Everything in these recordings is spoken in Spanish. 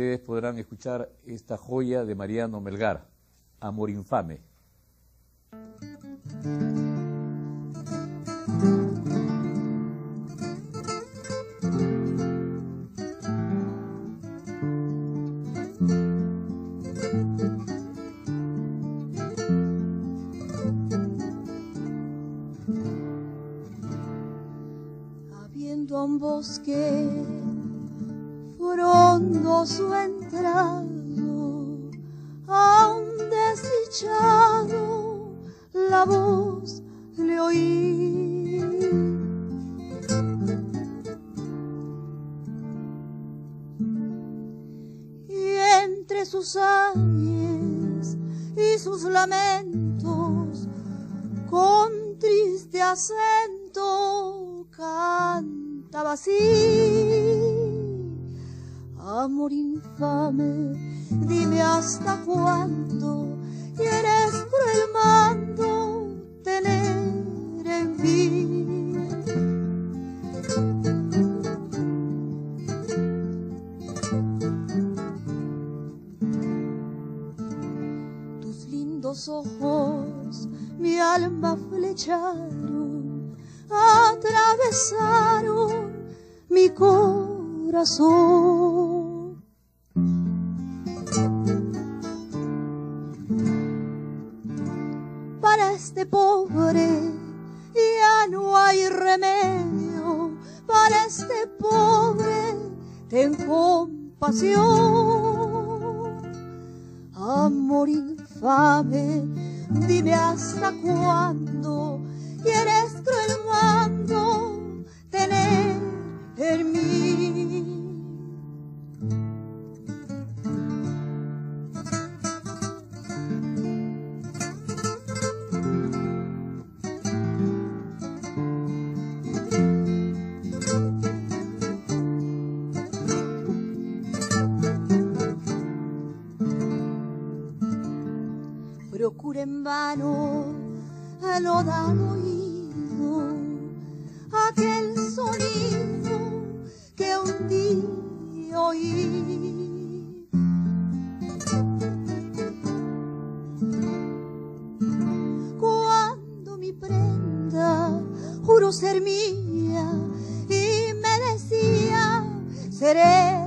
ustedes podrán escuchar esta joya de Mariano Melgar, Amor Infame. Habiendo un bosque frondoso entrado a un desdichado la voz le oí. Y entre sus ayes y sus lamentos, con triste acento cantaba así. Infame, dime hasta cuándo quieres cruel mando tener en mí. Tus lindos ojos mi alma flecharon, atravesaron mi corazón. Para este pobre ya no hay remedio, para este pobre ten compasión. Amor infame, dime hasta cuándo quieres cruel En vano a no dar oído aquel sonido que un día oí. Cuando mi prenda juró ser mía y me decía seré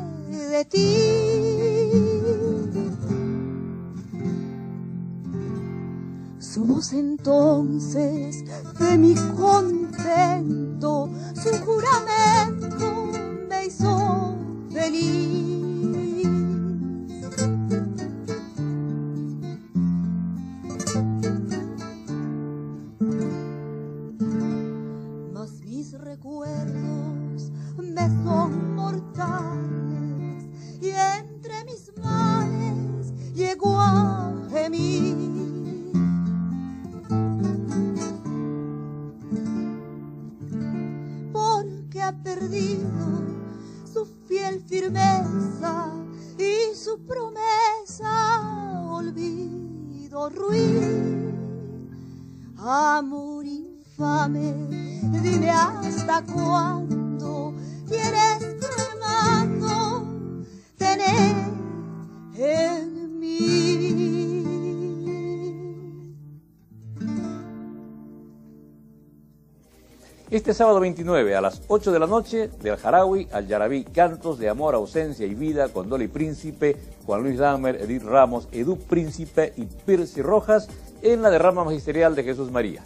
de ti. Entonces de mi contento, su juramento me hizo feliz. Mas mis recuerdos me son perdido su fiel firmeza y su promesa olvido ruin. Amor infame, dime hasta cuándo quieres mando Este sábado 29 a las 8 de la noche, del Jarawi al Yarabí, cantos de amor, ausencia y vida con Dolly Príncipe, Juan Luis Dahmer, Edith Ramos, Edu Príncipe y Percy Rojas en la derrama magisterial de Jesús María.